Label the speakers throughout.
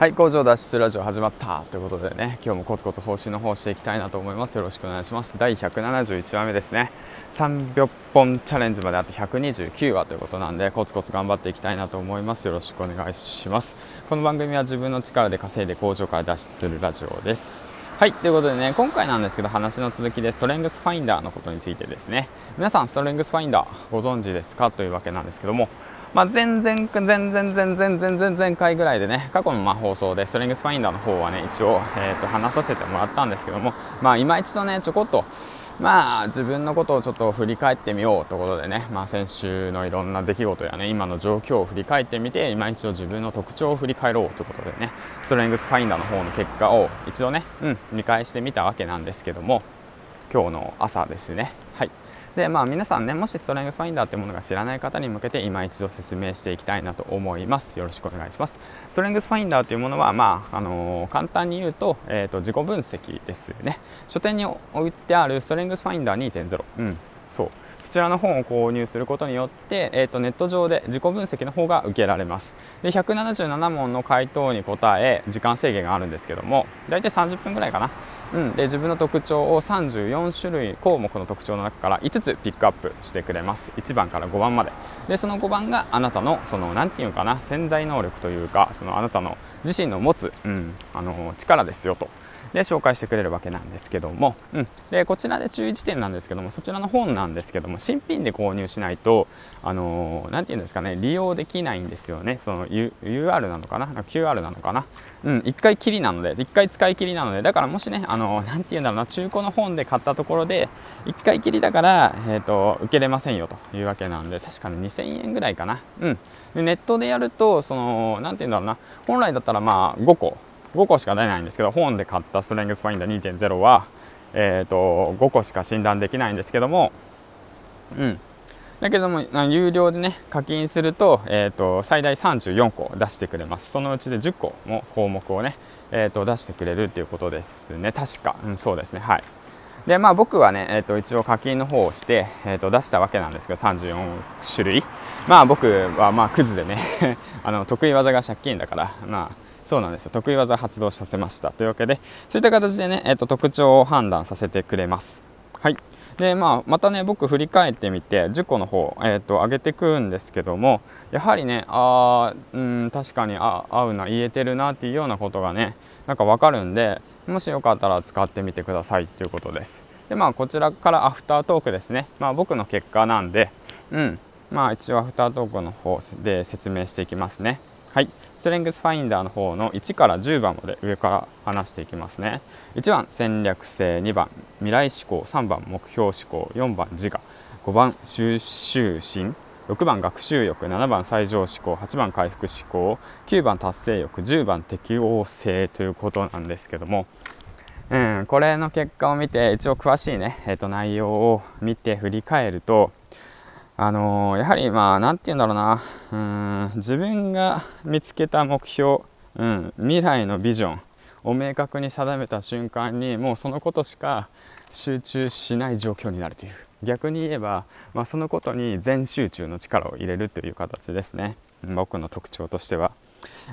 Speaker 1: はい工場脱出ラジオ始まったということでね今日もコツコツ方針の方していきたいなと思います。よろしくお願いします。第171話目ですね。300本チャレンジまであと129話ということなんでコツコツ頑張っていきたいなと思います。よろしくお願いします。この番組は自分の力で稼いで工場から脱出するラジオです。はい、ということでね、今回なんですけど話の続きでストレングスファインダーのことについてですね、皆さんストレングスファインダーご存知ですかというわけなんですけども、まあ、全然、全然、全然、全然、全然回ぐらいでね、過去のま放送でストレングスファインダーの方はね、一応、えー、と話させてもらったんですけども、まあ、今一度ね、ちょこっと、まあ自分のことをちょっと振り返ってみようということでね、まあ、先週のいろんな出来事やね今の状況を振り返ってみて今一度自分の特徴を振り返ろうということでね。ストレングスファインダーの方の結果を一度ね、うん、見返してみたわけなんですけども今日の朝ですね。でまあ皆さんねもしストレングスファインダーっていうものが知らない方に向けて今一度説明していきたいなと思います。よろしくお願いします。ストレングスファインダーというものはまああのー、簡単に言うと,、えーと、自己分析ですね。書店に置いてあるストレングスファインダー2.0うんそう。そちらの本を購入することによって、えーとネット上で自己分析の方が受けられます。で177問の回答に答え時間制限があるんですけども大体30分ぐらいかな。うん、で自分の特徴を34種類項目の特徴の中から5つピックアップしてくれます。1番から5番まで。でその5番があなたのその何て言うかな潜在能力というかそのあなたの自身の持つ、うん、あの力ですよと。で紹介してくれるわけなんですけども、うん、でこちらで注意事点なんですけどもそちらの本なんですけども新品で購入しないとあのー、て言うんですかね利用できないんですよね。その U UR なのかな？QR なのかな？うん。1回きりなので1回使い切りなのでだからもしねあのー、て言うんだろうな中古の本で買ったところで1回きりだから、えーと、受けれませんよというわけなんで確かに2000円ぐらいかな。うん。でネットでやるとその何て言うんだろうな。本来だったらまあ5個。5個しか出ないんですけど本で買ったストレングスファインダー2.0は、えーと、5個しか診断できないんですけどもうん。だけども有料でね課金すると,、えーと、最大34個出してくれます。そのうちで10個も項目をね、えーと、出してくれるっていうことですね。確か、うん、そうですね。はい。でまあ僕はね、えー、と一応課金の方をして、えー、と出したわけなんですけど34種類。まあ僕はまあクズでね あの得意技が借金だからまあそうなんですよ。得意技発動させました。というわけでそういった形でね、えーと、特徴を判断させてくれます。でまあ、またね僕振り返ってみて10個の方、えーと、上げてくんですけどもやはりねあうん確かにあ合うな言えてるなっていうようなことがねなんか分かるんでもしよかったら使ってみてくださいということです。でまあこちらからアフタートークですね。まあ僕の結果なんでうん。まあ一応アフタートークの方で説明していきますね。はい。ストレングスファインダーの方の1から10番まで上から話していきますね。1番戦略性2番未来志向3番目標志向4番自我5番収集心6番学習欲7番最上志向8番回復志向9番達成欲10番適応性ということなんですけども。うん、これの結果を見て一応詳しいね、えー、と内容を見て振り返るとあのー、やはりまあ何て言うんだろうな。うん自分が見つけた目標、うん、未来のビジョンを明確に定めた瞬間にもうそのことしか集中しない状況になるという。逆に言えば、まあ、そのことに全集中の力を入れるという形ですね。僕の特徴としては。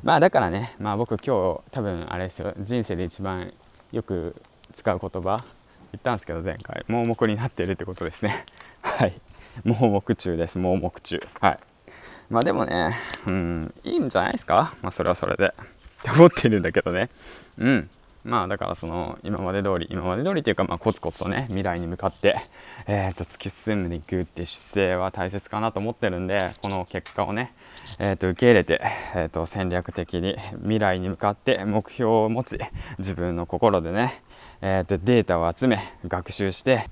Speaker 1: まあだからね、まあ、僕今日多分あれですよ。人生で一番よく使う言葉言ったんですけど前回。盲目になっているってことですね。はい。盲目中です。盲目中。はい。まあでもねうん。いいんじゃないですか？まあそれはそれで。って思ってるんだけどね。うん。まあだからその今まで通り今まで通りというかまあコツコツとね未来に向かってえー、と突き進んでいくって姿勢は大切かなと思ってるんでこの結果をねえー、と受け入れて、えー、と戦略的に未来に向かって目標を持ち自分の心でねえー、とデータを集め学習して